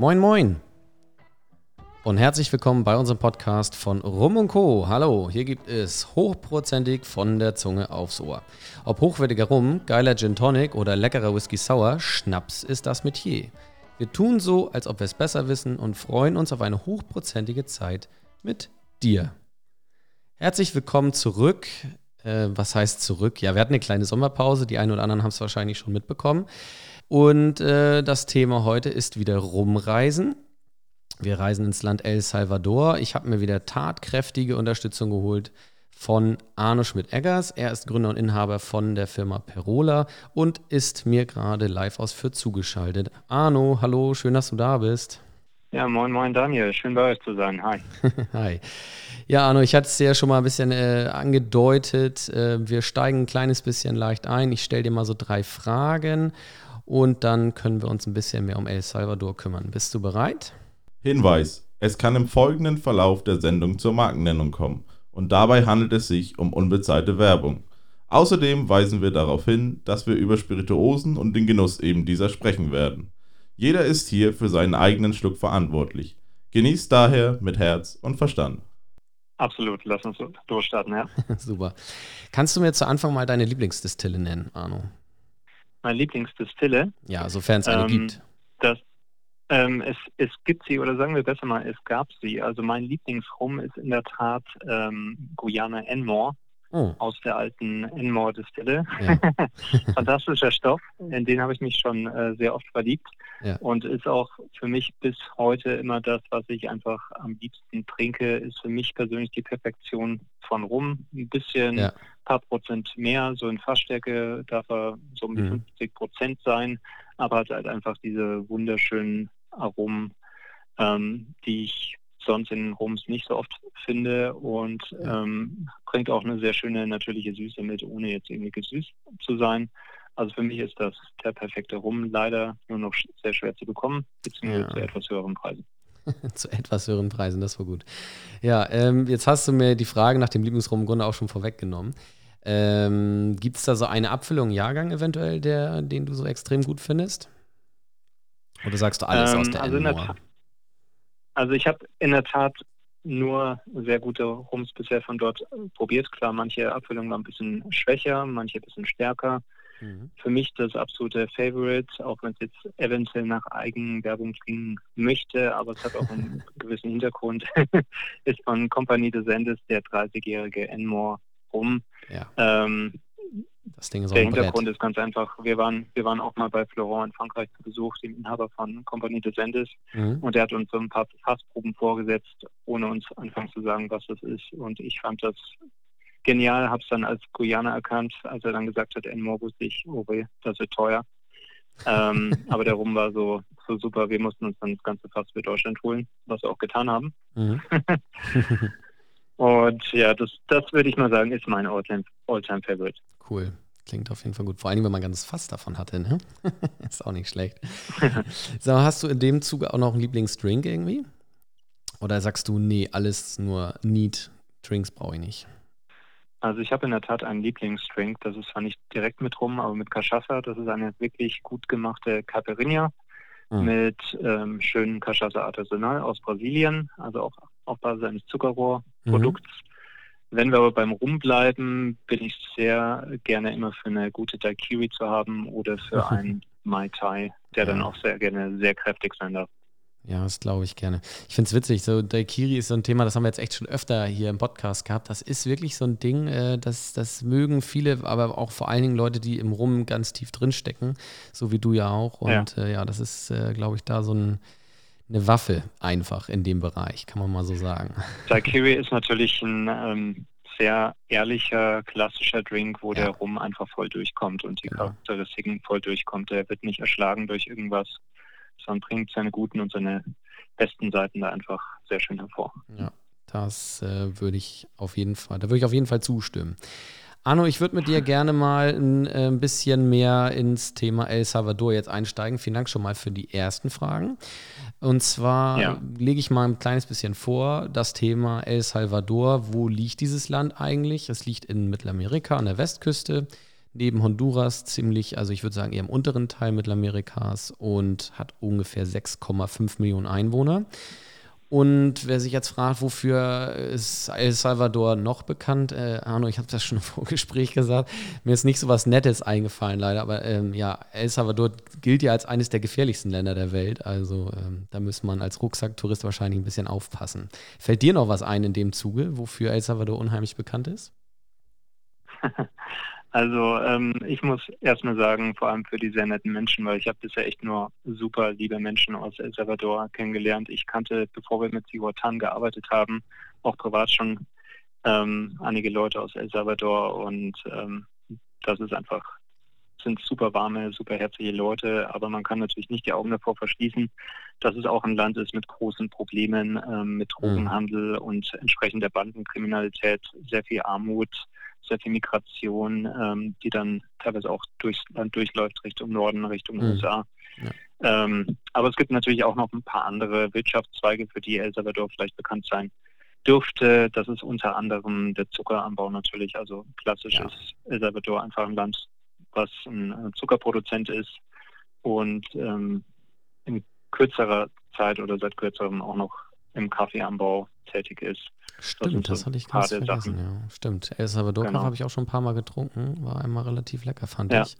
Moin, moin. Und herzlich willkommen bei unserem Podcast von Rum und Co. Hallo, hier gibt es hochprozentig von der Zunge aufs Ohr. Ob hochwertiger Rum, geiler Gin Tonic oder leckerer Whisky Sour, Schnaps ist das Metier. Wir tun so, als ob wir es besser wissen und freuen uns auf eine hochprozentige Zeit mit dir. Herzlich willkommen zurück. Äh, was heißt zurück? Ja, wir hatten eine kleine Sommerpause. Die einen oder anderen haben es wahrscheinlich schon mitbekommen. Und äh, das Thema heute ist wieder Rumreisen. Wir reisen ins Land El Salvador. Ich habe mir wieder tatkräftige Unterstützung geholt von Arno Schmidt-Eggers. Er ist Gründer und Inhaber von der Firma Perola und ist mir gerade live aus Fürth zugeschaltet. Arno, hallo, schön, dass du da bist. Ja, moin, moin, Daniel. Schön bei euch zu sein. Hi. Hi. Ja, Arno, ich hatte es ja schon mal ein bisschen äh, angedeutet. Äh, wir steigen ein kleines bisschen leicht ein. Ich stelle dir mal so drei Fragen und dann können wir uns ein bisschen mehr um El Salvador kümmern. Bist du bereit? Hinweis: Es kann im folgenden Verlauf der Sendung zur Markennennung kommen und dabei handelt es sich um unbezahlte Werbung. Außerdem weisen wir darauf hin, dass wir über Spirituosen und den Genuss eben dieser sprechen werden. Jeder ist hier für seinen eigenen Schluck verantwortlich. Genießt daher mit Herz und Verstand. Absolut, lass uns durchstarten, ja. Super. Kannst du mir zu Anfang mal deine Lieblingsdistille nennen, Arno? Meine Lieblingsdistille? Ja, sofern es eine ähm, gibt. Das, ähm, es, es gibt sie, oder sagen wir besser mal, es gab sie. Also mein Lieblingsrum ist in der Tat ähm, Guyana Enmore oh. aus der alten Enmore-Distille. Ja. Fantastischer Stoff, in den habe ich mich schon äh, sehr oft verliebt ja. und ist auch für mich bis heute immer das, was ich einfach am liebsten trinke, ist für mich persönlich die Perfektion von Rum. Ein bisschen, ja. paar Prozent mehr, so in Fassstärke darf er so um die mhm. 50 Prozent sein, aber hat halt einfach diese wunderschönen Aromen, ähm, die ich sonst in Rums nicht so oft finde und ähm, bringt auch eine sehr schöne natürliche Süße mit, ohne jetzt irgendwie gesüßt zu sein. Also für mich ist das der perfekte Rum leider nur noch sehr schwer zu bekommen, beziehungsweise ja. zu etwas höheren Preisen. zu etwas höheren Preisen, das war gut. Ja, ähm, jetzt hast du mir die Frage nach dem Lieblingsrum im Grunde auch schon vorweggenommen. Ähm, Gibt es da so eine Abfüllung, Jahrgang eventuell, der, den du so extrem gut findest? Oder sagst du alles ähm, aus der also? Also ich habe in der Tat nur sehr gute Rums bisher von dort probiert. Klar, manche Abfüllungen waren ein bisschen schwächer, manche ein bisschen stärker. Mhm. Für mich das absolute Favorite, auch wenn es jetzt eventuell nach Eigenwerbung klingen möchte, aber es hat auch einen gewissen Hintergrund, ist von Company des Endes der 30-jährige Enmore Rum. Ja. Ähm, das Ding ist Der Hintergrund ist ganz einfach. Wir waren, wir waren auch mal bei Florent in Frankreich zu Besuch, dem Inhaber von Compagnie des Endes. Mhm. Und der hat uns so ein paar Fassproben vorgesetzt, ohne uns anfangs zu sagen, was das ist. Und ich fand das genial, habe es dann als Guyana erkannt. Als er dann gesagt hat, Enmore, wusste ich, oh weh, das wird teuer. ähm, aber der Rum war so, so super. Wir mussten uns dann das ganze Fass für Deutschland holen, was wir auch getan haben. Mhm. Und ja, das, das würde ich mal sagen, ist mein All-Time-Favorite. Cool. Klingt auf jeden Fall gut. Vor allem, wenn man ganz Fass davon hatte, ne? ist auch nicht schlecht. so, hast du in dem Zuge auch noch einen Lieblingsdrink irgendwie? Oder sagst du, nee, alles nur Neat, Drinks brauche ich nicht? Also ich habe in der Tat einen Lieblingsdrink, das ist zwar nicht direkt mit rum, aber mit Cachaça. Das ist eine wirklich gut gemachte Caipirinha mhm. mit ähm, schönen Cachaça Artesanal aus Brasilien, also auch auf Basis eines Zuckerrohrprodukts. Mhm. Wenn wir aber beim Rum bleiben, bin ich sehr gerne immer für eine gute Daiquiri zu haben oder für einen Mai Tai, der ja. dann auch sehr gerne sehr kräftig sein darf. Ja, das glaube ich gerne. Ich finde es witzig, so Daikiri ist so ein Thema, das haben wir jetzt echt schon öfter hier im Podcast gehabt. Das ist wirklich so ein Ding, äh, das, das mögen viele, aber auch vor allen Dingen Leute, die im Rum ganz tief drinstecken, so wie du ja auch. Und ja, äh, ja das ist, äh, glaube ich, da so ein, eine Waffe einfach in dem Bereich, kann man mal so sagen. Daiquiri ist natürlich ein ähm, sehr ehrlicher, klassischer Drink, wo ja. der Rum einfach voll durchkommt und die genau. Charakteristiken voll durchkommt. Der wird nicht erschlagen durch irgendwas, sondern bringt seine guten und seine besten Seiten da einfach sehr schön hervor. Ja, das äh, würde ich auf jeden Fall, da würde ich auf jeden Fall zustimmen. Arno, ich würde mit dir gerne mal ein, äh, ein, bisschen mehr ins Thema El Salvador jetzt einsteigen. Vielen Dank schon mal für die ersten Fragen. Und zwar ja. lege ich mal ein kleines bisschen vor, das Thema El Salvador. Wo liegt dieses Land eigentlich? Es liegt in Mittelamerika an der Westküste. neben Honduras ziemlich, also ich würde sagen eher im unteren Teil Mittelamerikas und hat ungefähr 6,5 Millionen Einwohner. Und wer sich jetzt fragt, wofür ist El Salvador noch bekannt, äh, Arno, ich habe das schon im Vorgespräch gesagt, mir ist nicht so was Nettes eingefallen leider, aber ähm, ja, El Salvador gilt ja als eines der gefährlichsten Länder der Welt, also ähm, da muss man als Rucksacktourist wahrscheinlich ein bisschen aufpassen. Fällt dir noch was ein in dem Zuge, wofür El Salvador unheimlich bekannt ist? Also ähm, ich muss erstmal sagen, vor allem für die sehr netten Menschen, weil ich habe bisher echt nur super liebe Menschen aus El Salvador kennengelernt. Ich kannte, bevor wir mit Cihuatan gearbeitet haben, auch privat schon ähm, einige Leute aus El Salvador und ähm, das ist einfach, sind super warme, super herzliche Leute, aber man kann natürlich nicht die Augen davor verschließen, dass es auch ein Land ist mit großen Problemen, ähm, mit mhm. Drogenhandel und entsprechend der Bandenkriminalität, sehr viel Armut, sehr viel Migration, ähm, die dann teilweise auch durchs Land durchläuft, Richtung Norden, Richtung mhm. USA. Ja. Ähm, aber es gibt natürlich auch noch ein paar andere Wirtschaftszweige, für die El Salvador vielleicht bekannt sein dürfte. Das ist unter anderem der Zuckeranbau natürlich. Also klassisch ja. ist El Salvador einfach ein Land, was ein Zuckerproduzent ist und ähm, in kürzerer Zeit oder seit kürzerem auch noch im Kaffeeanbau tätig ist. Stimmt, das, das hatte ich ganz vergessen. Ja. Stimmt, El Salvador genau. habe ich auch schon ein paar Mal getrunken. War einmal relativ lecker, fand ja. ich.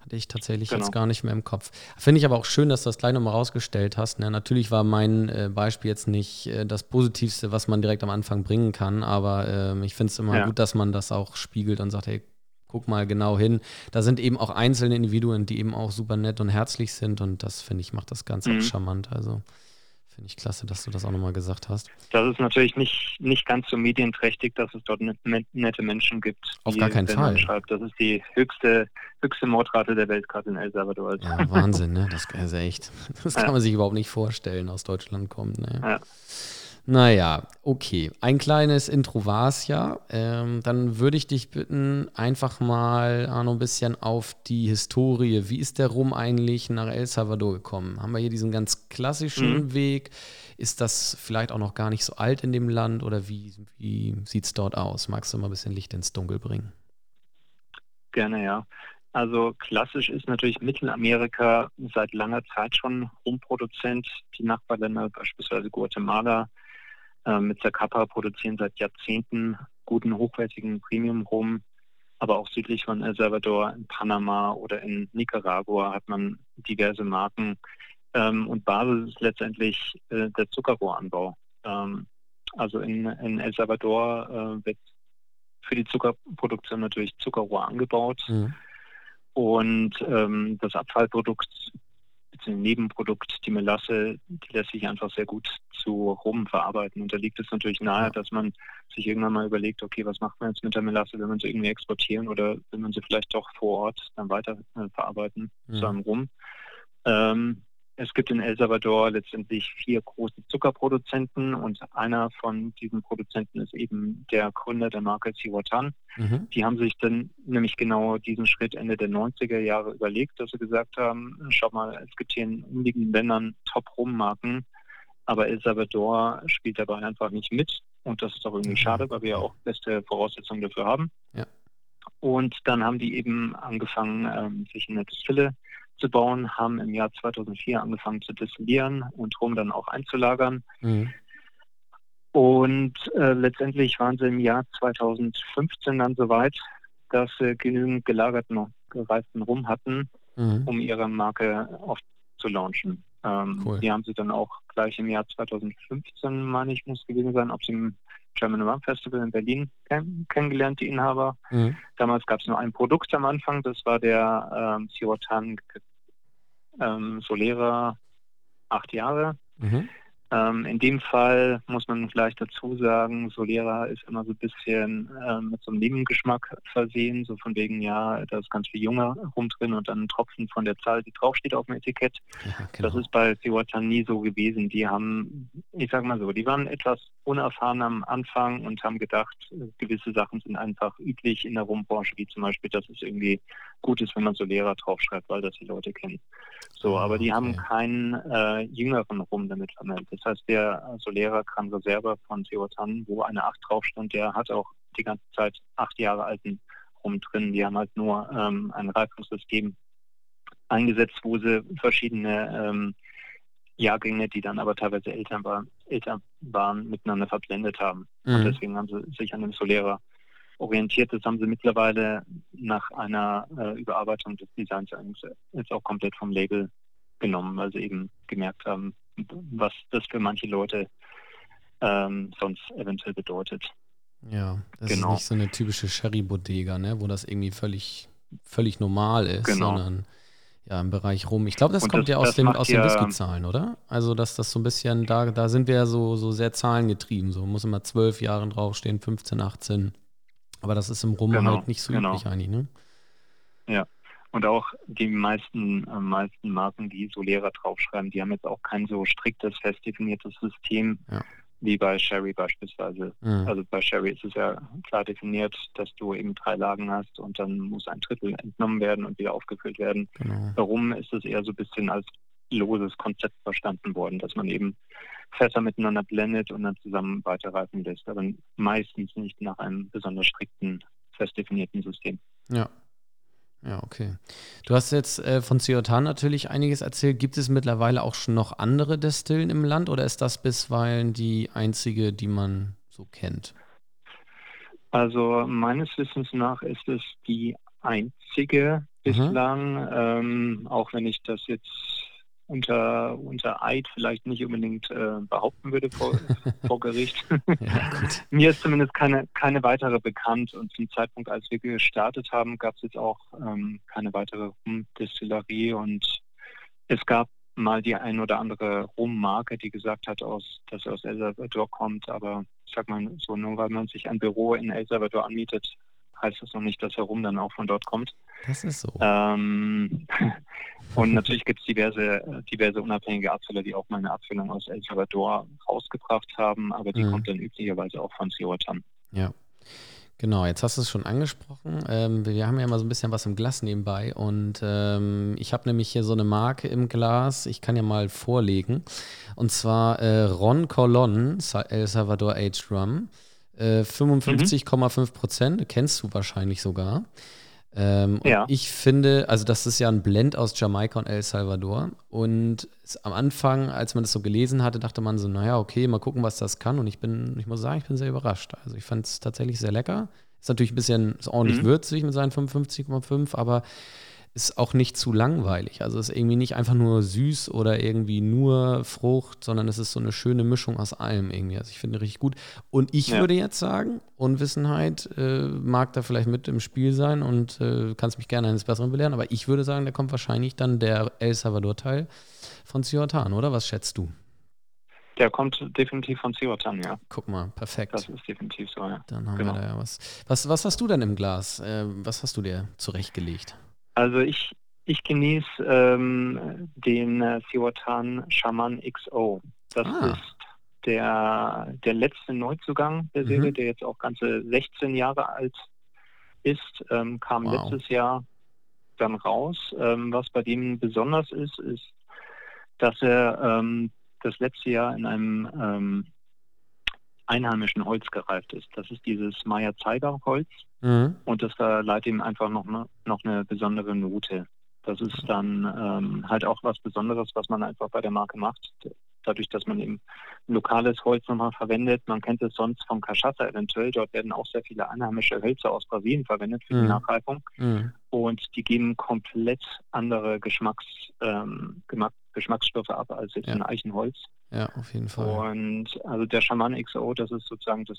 Hatte ich tatsächlich genau. jetzt gar nicht mehr im Kopf. Finde ich aber auch schön, dass du das gleich nochmal rausgestellt hast. Ne? Natürlich war mein äh, Beispiel jetzt nicht äh, das Positivste, was man direkt am Anfang bringen kann, aber äh, ich finde es immer ja. gut, dass man das auch spiegelt und sagt, hey, guck mal genau hin. Da sind eben auch einzelne Individuen, die eben auch super nett und herzlich sind und das, finde ich, macht das Ganze mhm. auch charmant. Also Finde ich klasse, dass du das auch nochmal gesagt hast. Das ist natürlich nicht, nicht ganz so medienträchtig, dass es dort nette Menschen gibt. Auf gar keinen Fall. Schreibt. Das ist die höchste, höchste Mordrate der Welt gerade in El Salvador. Ja, Wahnsinn, ne? Das ist echt. Das kann ja. man sich überhaupt nicht vorstellen, aus Deutschland kommt. Ne? Ja. Naja, okay. Ein kleines Intro war es ja. Ähm, dann würde ich dich bitten, einfach mal Arno, ein bisschen auf die Historie. Wie ist der Rum eigentlich nach El Salvador gekommen? Haben wir hier diesen ganz klassischen mhm. Weg? Ist das vielleicht auch noch gar nicht so alt in dem Land oder wie, wie sieht es dort aus? Magst du mal ein bisschen Licht ins Dunkel bringen? Gerne, ja. Also klassisch ist natürlich Mittelamerika seit langer Zeit schon Rumproduzent. Die Nachbarländer, beispielsweise Guatemala, mit Zacapa produzieren seit Jahrzehnten guten, hochwertigen Premium-Rum. Aber auch südlich von El Salvador, in Panama oder in Nicaragua hat man diverse Marken. Ähm, und Basis ist letztendlich äh, der Zuckerrohranbau. Ähm, also in, in, El Salvador äh, wird für die Zuckerproduktion natürlich Zuckerrohr angebaut. Mhm. Und ähm, das Abfallprodukt ein Nebenprodukt, die Melasse, die lässt sich einfach sehr gut zu Rum verarbeiten. Und da liegt es natürlich nahe, dass man sich irgendwann mal überlegt, okay, was macht man jetzt mit der Melasse, will man sie irgendwie exportieren oder will man sie vielleicht doch vor Ort dann weiter äh, verarbeiten mhm. zu einem Rum. Ähm, es gibt in El Salvador letztendlich vier große Zuckerproduzenten und einer von diesen Produzenten ist eben der Gründer der Marke Cihuatan. Mhm. Die haben sich dann nämlich genau diesen Schritt Ende der 90er Jahre überlegt, dass sie gesagt haben, schau mal, es gibt hier in umliegenden Ländern Top-Rum-Marken, aber El Salvador spielt dabei einfach nicht mit und das ist auch irgendwie mhm. schade, weil wir ja auch beste Voraussetzungen dafür haben. Ja. Und dann haben die eben angefangen, ähm, sich eine Distille bauen, haben im Jahr 2004 angefangen zu destillieren und Rum dann auch einzulagern. Mhm. Und äh, letztendlich waren sie im Jahr 2015 dann soweit, dass sie genügend gelagerten und gereiften Rum hatten, mhm. um ihre Marke aufzulaunchen. Ähm, cool. Die haben sie dann auch gleich im Jahr 2015, meine ich, muss gewesen sein, ob sie im German Rum Festival in Berlin kenn kennengelernt, die Inhaber. Mhm. Damals gab es nur ein Produkt am Anfang, das war der ähm, Sirotan ähm, Solera acht Jahre. Mhm. Ähm, in dem Fall muss man vielleicht dazu sagen, Solera ist immer so ein bisschen ähm, mit so einem Nebengeschmack versehen, so von wegen, ja, da ist ganz viel Junger rum drin und dann ein Tropfen von der Zahl, die draufsteht auf dem Etikett. Ja, genau. Das ist bei Seawatern nie so gewesen. Die haben, ich sag mal so, die waren etwas unerfahren am Anfang und haben gedacht, gewisse Sachen sind einfach üblich in der Rumbranche, wie zum Beispiel, dass es irgendwie gut ist, wenn man Solera draufschreibt, weil das die Leute kennen. So, ah, aber die okay. haben keinen äh, jüngeren Rum damit vermeldet. Das heißt, der Solera Gran Reserva von Teotan, wo eine 8 drauf stand, der hat auch die ganze Zeit acht Jahre alten Rum drin. Die haben halt nur ähm, ein Reifungssystem eingesetzt, wo sie verschiedene ähm, Jahrgänge, die dann aber teilweise älter, war, älter waren, miteinander verblendet haben. Mhm. Und deswegen haben sie sich an dem Solera orientiert. Das haben sie mittlerweile nach einer äh, Überarbeitung des Designs jetzt auch komplett vom Label genommen, weil sie eben gemerkt haben, was das für manche Leute ähm, sonst eventuell bedeutet. Ja, das genau. ist nicht so eine typische Sherry-Bodega, ne, wo das irgendwie völlig, völlig normal ist, genau. sondern ja, im Bereich rum. Ich glaube, das Und kommt das, ja aus, dem, aus den Whisky-Zahlen, oder? Also, dass das so ein bisschen, da, da sind wir ja so, so sehr zahlengetrieben. So muss immer zwölf Jahre draufstehen, 15, 18. Aber das ist im Rum genau, halt nicht so genau. üblich eigentlich, ne? Ja. Und auch die meisten, äh, meisten Marken, die Solera draufschreiben, die haben jetzt auch kein so striktes, fest definiertes System. Ja wie bei Sherry beispielsweise. Mhm. Also bei Sherry ist es ja klar definiert, dass du eben drei Lagen hast und dann muss ein Drittel entnommen werden und wieder aufgefüllt werden. Genau. Warum ist es eher so ein bisschen als loses Konzept verstanden worden, dass man eben Fässer miteinander blendet und dann zusammen weiterreifen lässt, aber meistens nicht nach einem besonders strikten, fest definierten System. Ja, ja, okay. Du hast jetzt äh, von Ciotan natürlich einiges erzählt. Gibt es mittlerweile auch schon noch andere Destillen im Land oder ist das bisweilen die einzige, die man so kennt? Also meines Wissens nach ist es die einzige bislang, mhm. ähm, auch wenn ich das jetzt unter, unter Eid vielleicht nicht unbedingt äh, behaupten würde vor, vor Gericht. Ja, Mir ist zumindest keine, keine weitere bekannt und zum Zeitpunkt, als wir gestartet haben, gab es jetzt auch ähm, keine weitere Rumdestillerie und es gab mal die ein oder andere Rummarke, die gesagt hat, aus, dass er aus El Salvador kommt, aber ich sag mal so, nur weil man sich ein Büro in El Salvador anmietet, heißt das noch nicht, dass Herum dann auch von dort kommt. Das ist so. Ähm, und natürlich gibt es diverse, diverse unabhängige Abfüller, die auch mal eine Abfüllung aus El Salvador rausgebracht haben, aber die mhm. kommt dann üblicherweise auch von Cirotan. Ja. Genau, jetzt hast du es schon angesprochen. Ähm, wir haben ja immer so ein bisschen was im Glas nebenbei und ähm, ich habe nämlich hier so eine Marke im Glas. Ich kann ja mal vorlegen. Und zwar äh, Ron Colon El Salvador Aged Rum. 55,5 äh, Prozent, kennst du wahrscheinlich sogar. Ähm, ja. ich finde, also das ist ja ein Blend aus Jamaika und El Salvador. Und am Anfang, als man das so gelesen hatte, dachte man so, naja, okay, mal gucken, was das kann. Und ich bin, ich muss sagen, ich bin sehr überrascht. Also ich fand es tatsächlich sehr lecker. Ist natürlich ein bisschen ist ordentlich mhm. würzig mit seinen 55,5, aber ist auch nicht zu langweilig. Also ist irgendwie nicht einfach nur süß oder irgendwie nur Frucht, sondern es ist so eine schöne Mischung aus allem irgendwie. Also ich finde richtig gut. Und ich ja. würde jetzt sagen, Unwissenheit äh, mag da vielleicht mit im Spiel sein und äh, kannst mich gerne eines Besseren belehren, aber ich würde sagen, da kommt wahrscheinlich dann der El Salvador-Teil von Ciotan, oder? Was schätzt du? Der kommt definitiv von Ciotan, ja. Guck mal, perfekt. Das ist definitiv so, ja. Dann haben genau. wir da ja was. was. Was hast du denn im Glas? Äh, was hast du dir zurechtgelegt? Also ich, ich genieße ähm, den äh, Ciortan Shaman XO. Das ah. ist der, der letzte Neuzugang der Serie, mhm. der jetzt auch ganze 16 Jahre alt ist, ähm, kam wow. letztes Jahr dann raus. Ähm, was bei dem besonders ist, ist, dass er ähm, das letzte Jahr in einem ähm, einheimischen Holz gereift ist. Das ist dieses Maya-Zeiger-Holz mhm. und das verleiht ihm einfach noch, ne, noch eine besondere Note. Das ist dann ähm, halt auch was Besonderes, was man einfach bei der Marke macht. Dadurch, dass man eben lokales Holz nochmal verwendet. Man kennt es sonst vom Cachaça eventuell. Dort werden auch sehr viele einheimische Hölzer aus Brasilien verwendet für mhm. die Nachreifung. Mhm. Und die geben komplett andere Geschmacks, ähm, Geschmacksstoffe ab als jetzt ja. ein Eichenholz. Ja, auf jeden Fall. Und also der Shaman XO, das ist sozusagen das,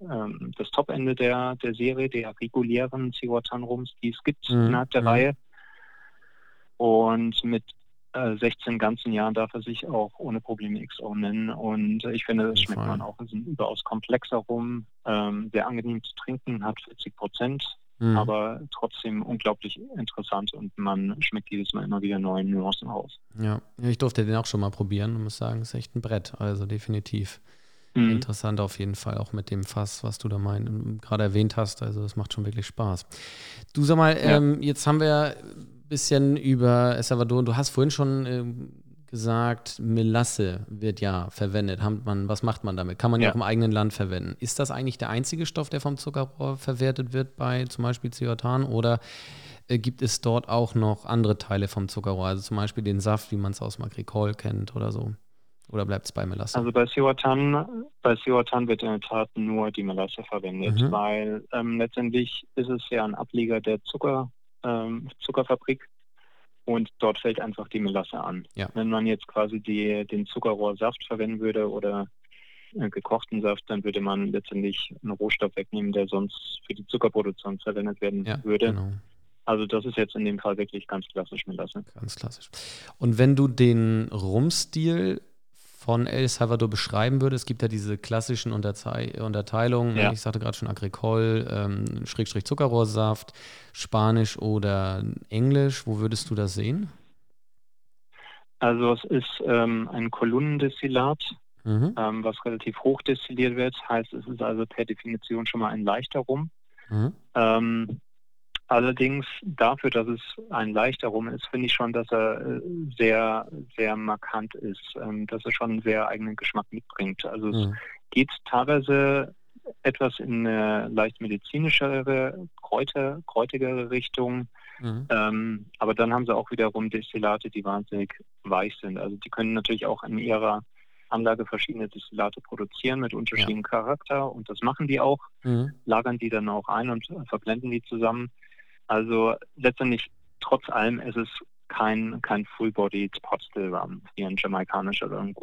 ähm, das Top-Ende der, der Serie, der regulären Cihuatan-Rums, die es gibt mhm. innerhalb der mhm. Reihe. Und mit äh, 16 ganzen Jahren darf er sich auch ohne Probleme XO nennen. Und ich finde, das schmeckt man auch. Es ist ein überaus komplexer Rum, ähm, sehr angenehm zu trinken, hat 40 Prozent mhm. aber trotzdem unglaublich interessant und man schmeckt jedes Mal immer wieder neue Nuancen raus. Ja, ich durfte den auch schon mal probieren und muss sagen, es ist echt ein Brett, also definitiv. Mhm. Interessant auf jeden Fall, auch mit dem Fass, was du da mein, gerade erwähnt hast. Also es macht schon wirklich Spaß. Du sag mal, ja. ähm, jetzt haben wir ein bisschen über El Salvador, du hast vorhin schon äh, gesagt, Melasse wird ja verwendet. Man, was macht man damit? Kann man ja. ja. auch im eigenen Land verwenden. Ist das eigentlich der einzige Stoff, der vom Zuckerrohr verwertet wird bei zum Beispiel Ciotan oder äh, gibt es dort auch noch andere Teile vom Zuckerrohr, also zum Beispiel den Saft, wie man es aus Magricol kennt oder so? Oder bleibt es bei Melasse? Also bei Ciotan, bei Ciotan wird in der Tat nur die Melasse verwendet, mhm. weil ähm, letztendlich ist es ja ein Ableger der Zucker, ähm, Zuckerfabrik und dort fällt einfach die Melasse an. Ja. Wenn man jetzt quasi die, den Zuckerrohrsaft verwenden würde oder äh, gekochten Saft, dann würde man letztendlich einen Rohstoff wegnehmen, der sonst für die Zuckerproduktion verwendet werden ja, würde. Genau. Also das ist jetzt in dem Fall wirklich ganz klassisch Melasse. Ganz klassisch. Und wenn du den Rumstil von El Salvador beschreiben würde, es gibt ja diese klassischen Untertei Unterteilungen, ja. ich sagte gerade schon Agricol, ähm, Schrägstrich Zuckerrohrsaft, Spanisch oder Englisch, wo würdest du das sehen? Also es ist ähm, ein Kolumnendestillat, mhm. ähm, was relativ hoch destilliert wird, heißt es ist also per Definition schon mal ein leichter Rum. Mhm. Allerdings dafür, dass es ein leichter Rum ist, finde ich schon, dass er äh, sehr, sehr markant ist, ähm, dass er schon einen sehr eigenen Geschmack mitbringt. Also mhm. es geht teilweise etwas in eine leicht medizinischere, Kräuter, kräutigere Richtung. Mhm. Ähm, aber dann haben sie auch wiederum Destillate, die wahnsinnig weich sind. Also die können natürlich auch in ihrer Anlage verschiedene Destillate produzieren mit unterschiedlichem ja. Charakter und das machen die auch, mhm. lagern die dann auch ein und verblenden die zusammen. Also letztendlich, trotz allem, ist es kein, kein Rum, wie ein jamaikanischer oder ein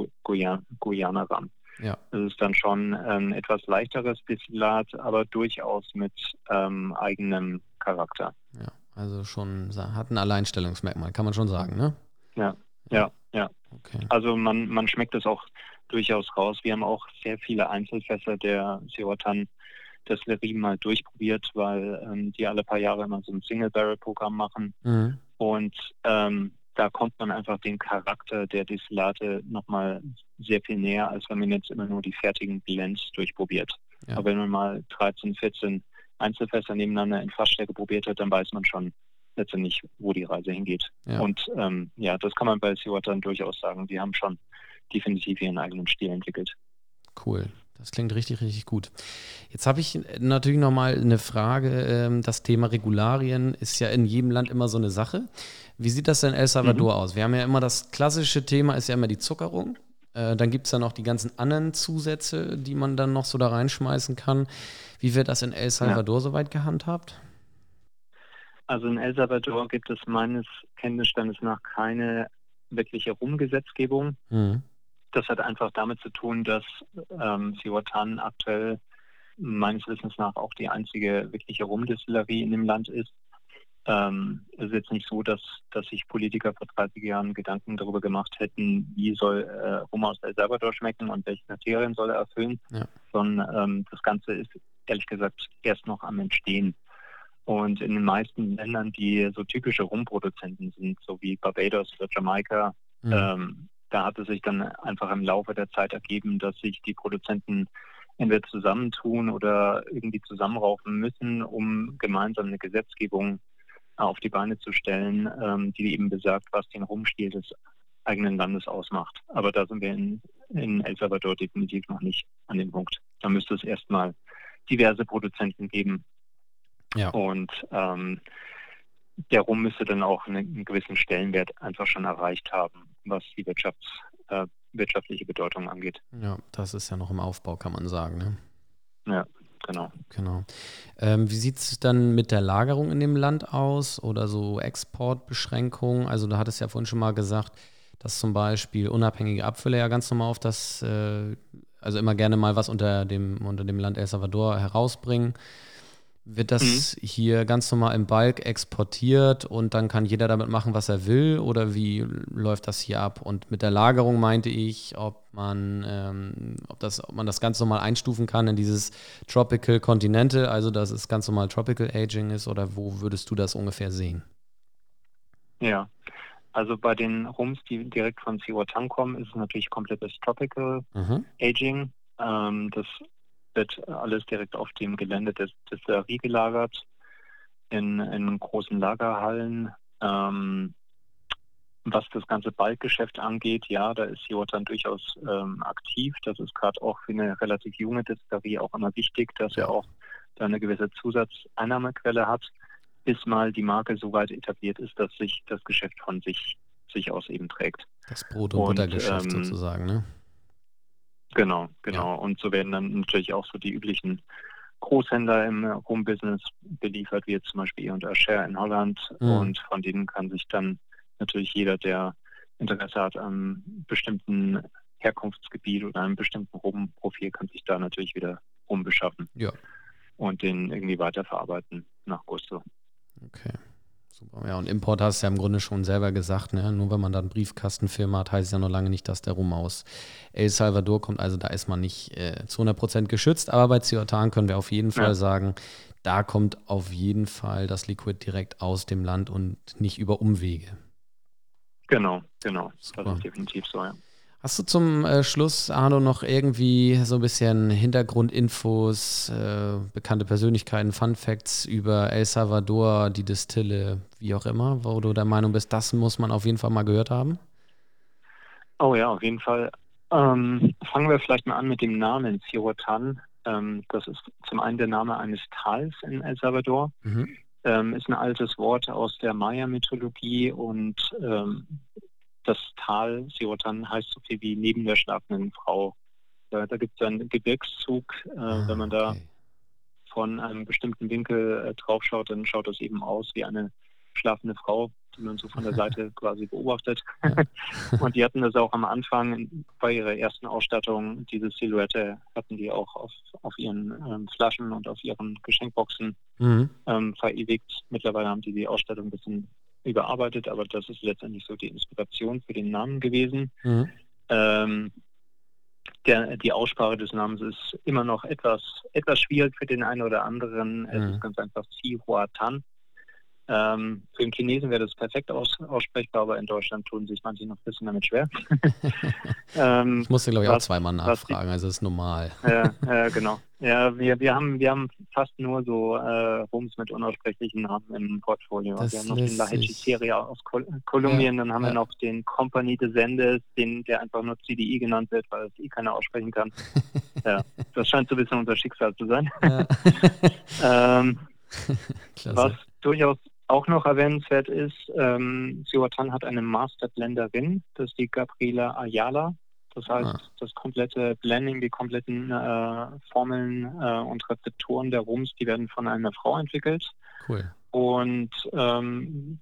Guyana Rum. Ja. Es ist dann schon ein etwas leichteres Destillat, aber durchaus mit ähm, eigenem Charakter. Ja, also schon hat ein Alleinstellungsmerkmal, kann man schon sagen, ne? Ja, ja, ja. Okay. Also man, man schmeckt es auch durchaus raus. Wir haben auch sehr viele Einzelfässer der Seotan Destillerie mal durchprobiert, weil ähm, die alle paar Jahre immer so ein Single-Barrel-Programm machen. Mhm. Und ähm, da kommt man einfach den Charakter der Destillate nochmal sehr viel näher, als wenn man jetzt immer nur die fertigen Blends durchprobiert. Ja. Aber wenn man mal 13, 14 Einzelfässer nebeneinander in Fassstärke probiert hat, dann weiß man schon letztendlich, wo die Reise hingeht. Ja. Und ähm, ja, das kann man bei Seward dann durchaus sagen. Die haben schon definitiv ihren eigenen Stil entwickelt. Cool. Das klingt richtig, richtig gut. Jetzt habe ich natürlich nochmal eine Frage. Ähm, das Thema Regularien ist ja in jedem Land immer so eine Sache. Wie sieht das denn in El Salvador mhm. aus? Wir haben ja immer das klassische Thema, ist ja immer die Zuckerung. Äh, dann gibt es ja noch die ganzen anderen Zusätze, die man dann noch so da reinschmeißen kann. Wie wird das in El Salvador ja. soweit gehandhabt? Also in El Salvador gibt es meines Kenntnisstandes nach keine wirkliche Rumgesetzgebung. Mhm. Das hat einfach damit zu tun, dass ähm, Siwatan aktuell meines Wissens nach auch die einzige wirkliche Rumdestillerie in dem Land ist. Ähm, es ist jetzt nicht so, dass, dass sich Politiker vor 30 Jahren Gedanken darüber gemacht hätten, wie soll äh, Rum aus El Salvador schmecken und welche Kriterien soll er erfüllen, ja. sondern ähm, das Ganze ist ehrlich gesagt erst noch am Entstehen. Und in den meisten Ländern, die so typische Rumproduzenten sind, so wie Barbados oder Jamaika, mhm. ähm, da hat es sich dann einfach im Laufe der Zeit ergeben, dass sich die Produzenten entweder zusammentun oder irgendwie zusammenraufen müssen, um gemeinsam eine Gesetzgebung auf die Beine zu stellen, ähm, die eben besagt, was den Rumstil des eigenen Landes ausmacht. Aber da sind wir in, in El Salvador definitiv noch nicht an dem Punkt. Da müsste es erstmal diverse Produzenten geben. Ja. Und ähm, der Rum müsste dann auch einen, gewissen Stellenwert einfach schon erreicht haben, was die Wirtschafts, äh, wirtschaftliche Bedeutung angeht. Ja, das ist ja noch im Aufbau, kann man sagen. Ne? Ja, genau. Genau. Ähm, wie sieht es dann mit der Lagerung in dem Land aus oder so Exportbeschränkungen? Also, du hattest ja vorhin schon mal gesagt, dass zum Beispiel unabhängige Abfüller ja ganz normal auf das, äh, also immer gerne mal was unter dem, unter dem Land El Salvador herausbringen. Wird das mhm. hier ganz normal im Balk exportiert und dann kann jeder damit machen, was er will? Oder wie läuft das hier ab? Und mit der Lagerung meinte ich, ob man, ähm, ob, das, ob man das ganz normal einstufen kann in dieses Tropical Continental, also dass es ganz normal Tropical Aging ist, oder wo würdest du das ungefähr sehen? Ja, also bei den Rums, die direkt von Siwatang kommen, ist es natürlich komplettes Tropical mhm. Aging. Ähm, das wird alles direkt auf dem Gelände des Distillerie gelagert, in, in großen Lagerhallen. Ähm, was das ganze Bike-Geschäft angeht, ja, da ist Jordan durchaus ähm, aktiv. Das ist gerade auch für eine relativ junge Distillerie auch immer wichtig, dass er auch da eine gewisse Zusatzeinnahmequelle hat, bis mal die Marke so weit etabliert ist, dass sich das Geschäft von sich, sich aus eben trägt. Das Brot- und, und Buttergeschäft ähm, sozusagen, ne? Genau, genau. Ja. Und so werden dann natürlich auch so die üblichen Großhändler im Rum-Business beliefert, wie jetzt zum Beispiel E&R Share in Holland. Mhm. Und von denen kann sich dann natürlich jeder, der Interesse hat an bestimmten Herkunftsgebiet oder einem bestimmten Rum-Profil, kann sich da natürlich wieder Rum beschaffen. Ja. Und den irgendwie weiterverarbeiten nach Gusto. Okay. Super. Ja, und Import hast du ja im Grunde schon selber gesagt, ne? Nur wenn man dann Briefkastenfirma hat, heißt es ja noch lange nicht, dass der Rum aus El Salvador kommt. Also da ist man nicht äh, zu 100% geschützt. Aber bei Ciotan können wir auf jeden Fall ja. sagen, da kommt auf jeden Fall das Liquid direkt aus dem Land und nicht über Umwege. Genau, genau. Super. Das ist definitiv so, ja. Hast du zum äh, Schluss, Arno, noch irgendwie so ein bisschen Hintergrundinfos, äh, bekannte Persönlichkeiten, Fun Facts über El Salvador, die Distille, wie auch immer, wo du der Meinung bist, das muss man auf jeden Fall mal gehört haben? Oh ja, auf jeden Fall. Ähm, fangen wir vielleicht mal an mit dem Namen Cirotan. Ähm, das ist zum einen der Name eines Tals in El Salvador. Mhm. Ähm, ist ein altes Wort aus der Maya-Mythologie und ähm, das Tal Siotan heißt so viel wie neben der schlafenden Frau. Da, da gibt es einen Gebirgszug. Äh, ah, wenn man da von einem bestimmten Winkel äh, drauf schaut, dann schaut das eben aus wie eine schlafende Frau, die man so von der Seite quasi beobachtet. und die hatten das auch am Anfang bei ihrer ersten Ausstattung, diese Silhouette hatten die auch auf, auf ihren ähm, Flaschen und auf ihren Geschenkboxen mhm. ähm, verewigt. Mittlerweile haben die die Ausstattung ein bisschen überarbeitet, aber das ist letztendlich so die Inspiration für den Namen gewesen. Mhm. Ähm, der, die Aussprache des Namens ist immer noch etwas, etwas schwierig für den einen oder anderen. Mhm. Es ist ganz einfach Si Hua Tan. Ähm, für den Chinesen wäre das perfekt aus, aussprechbar, aber in Deutschland tun sich manche noch ein bisschen damit schwer. ähm, ich musste, glaube ich, auch zweimal nachfragen, die, also das ist normal. ja, äh, genau. Ja, wir, wir, haben, wir haben fast nur so äh, Rums mit unaussprechlichen Namen im Portfolio. Das wir haben noch den La Hechiceria aus Kol Kolumbien, ja, dann haben ja. wir noch den Company de Sendes, den, der einfach nur CDI genannt wird, weil es eh keiner aussprechen kann. ja, das scheint so ein bisschen unser Schicksal zu sein. Ähm, was durchaus auch noch erwähnenswert ist, ähm, Siwatan hat eine Masterblenderin, das ist die Gabriela Ayala. Das heißt, ah. das komplette Blending, die kompletten äh, Formeln äh, und Rezeptoren der Rums, die werden von einer Frau entwickelt. Cool. Und ähm,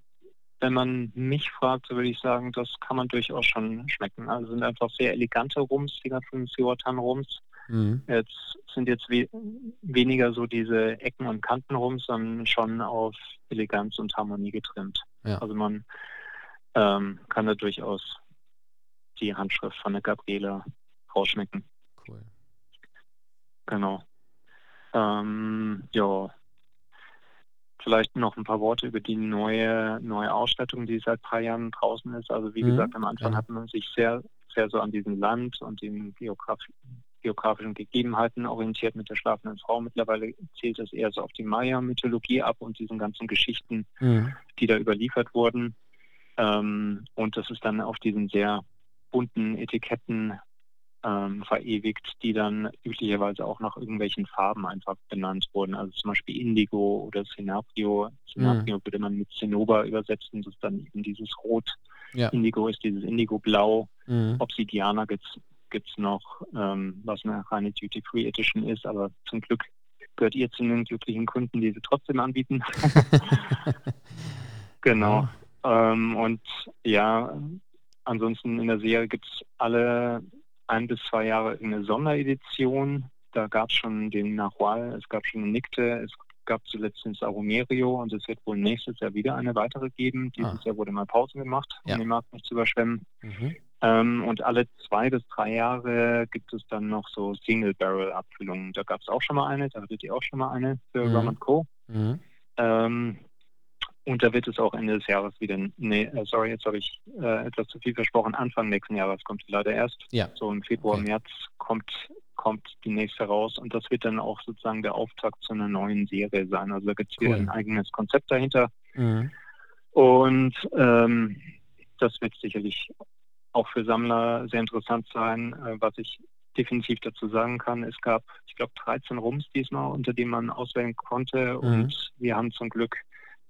wenn man mich fragt, so würde ich sagen, das kann man durchaus schon schmecken. Also sind einfach sehr elegante Rums, die ganzen Siwatan-Rums. Mhm. Jetzt sind jetzt we weniger so diese Ecken und Kanten rum, sondern schon auf Eleganz und Harmonie getrimmt. Ja. Also man ähm, kann da durchaus die Handschrift von der Gabriela rausschmecken. Cool. Genau. Ähm, ja. Vielleicht noch ein paar Worte über die neue, neue Ausstattung, die seit drei Jahren draußen ist. Also wie mhm. gesagt, am Anfang hat man sich sehr, sehr so an diesem Land und den Geograf geografischen Gegebenheiten orientiert mit der schlafenden Frau. Mittlerweile zählt es eher so auf die Maya-Mythologie ab und diesen ganzen Geschichten, mhm. die da überliefert wurden. Ähm, und das ist dann auf diesen sehr bunten Etiketten ähm, verewigt, die dann üblicherweise auch nach irgendwelchen Farben einfach benannt wurden. Also zum Beispiel Indigo oder Cinabrio. Cinabrio mhm. würde man mit Zinnober übersetzen, das ist dann eben dieses Rot. Ja. Indigo ist dieses Indigo-Blau. Mhm. Obsidiana gibt es gibt es noch, ähm, was eine reine Duty-Free Edition ist, aber zum Glück gehört ihr zu den glücklichen Kunden, die sie trotzdem anbieten. genau. Ja. Ähm, und ja, ansonsten in der Serie gibt es alle ein bis zwei Jahre eine Sonderedition. Da gab es schon den Nahual, es gab schon den Nicte, es gab zuletzt den Sarumerio und es wird wohl nächstes Jahr wieder eine weitere geben. Dieses ah. Jahr wurde mal Pause gemacht, um ja. den Markt nicht zu überschwemmen. Mhm. Ähm, und alle zwei bis drei Jahre gibt es dann noch so Single-Barrel-Abfüllungen. Da gab es auch schon mal eine, da hattet ihr auch schon mal eine für mhm. Rum Co. Mhm. Ähm, und da wird es auch Ende des Jahres wieder, nee, äh, sorry, jetzt habe ich äh, etwas zu viel versprochen, Anfang nächsten Jahres kommt die leider erst. Ja. So im Februar, okay. März kommt, kommt die nächste raus und das wird dann auch sozusagen der Auftakt zu einer neuen Serie sein. Also da gibt es cool. wieder ein eigenes Konzept dahinter. Mhm. Und ähm, das wird sicherlich auch für Sammler sehr interessant sein. Äh, was ich definitiv dazu sagen kann, es gab, ich glaube, 13 Rums diesmal, unter denen man auswählen konnte. Mhm. Und wir haben zum Glück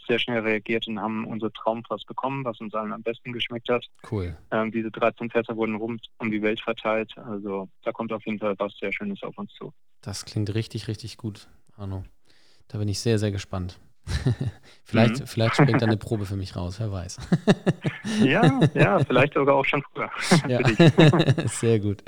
sehr schnell reagiert und haben unser Traumfass bekommen, was uns allen am besten geschmeckt hat. Cool. Ähm, diese 13 Fässer wurden rund um die Welt verteilt. Also da kommt auf jeden Fall was sehr Schönes auf uns zu. Das klingt richtig, richtig gut, Arno. Da bin ich sehr, sehr gespannt. vielleicht, mhm. vielleicht springt da eine Probe für mich raus, wer weiß. ja, ja, vielleicht sogar auch schon früher. Ja. Sehr gut.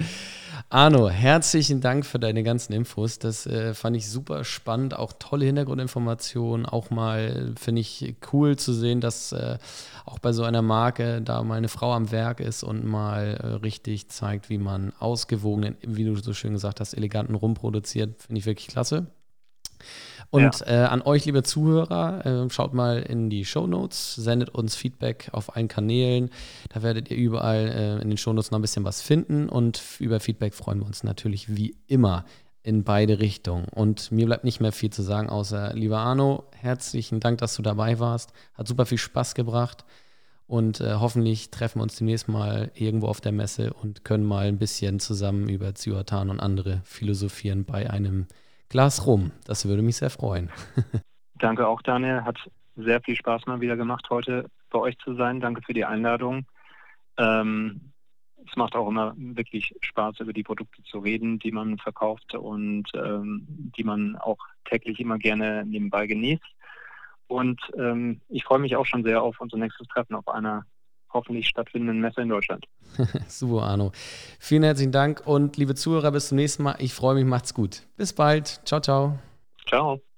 Arno, herzlichen Dank für deine ganzen Infos. Das äh, fand ich super spannend, auch tolle Hintergrundinformationen. Auch mal finde ich cool zu sehen, dass äh, auch bei so einer Marke da mal eine Frau am Werk ist und mal äh, richtig zeigt, wie man ausgewogenen, wie du so schön gesagt hast, eleganten Rum produziert. Finde ich wirklich klasse. Und ja. äh, an euch, liebe Zuhörer, äh, schaut mal in die Show Notes, sendet uns Feedback auf allen Kanälen. Da werdet ihr überall äh, in den Show Notes noch ein bisschen was finden. Und über Feedback freuen wir uns natürlich wie immer in beide Richtungen. Und mir bleibt nicht mehr viel zu sagen, außer, lieber Arno, herzlichen Dank, dass du dabei warst. Hat super viel Spaß gebracht. Und äh, hoffentlich treffen wir uns demnächst mal irgendwo auf der Messe und können mal ein bisschen zusammen über Zyotan und andere philosophieren bei einem Glas rum. Das würde mich sehr freuen. Danke auch, Daniel. Hat sehr viel Spaß mal wieder gemacht, heute bei euch zu sein. Danke für die Einladung. Ähm, es macht auch immer wirklich Spaß, über die Produkte zu reden, die man verkauft und ähm, die man auch täglich immer gerne nebenbei genießt. Und ähm, ich freue mich auch schon sehr auf unser nächstes Treffen auf einer hoffentlich stattfindenden Messe in Deutschland. Super, Arno. Vielen herzlichen Dank und liebe Zuhörer, bis zum nächsten Mal. Ich freue mich, macht's gut. Bis bald. Ciao, ciao. Ciao.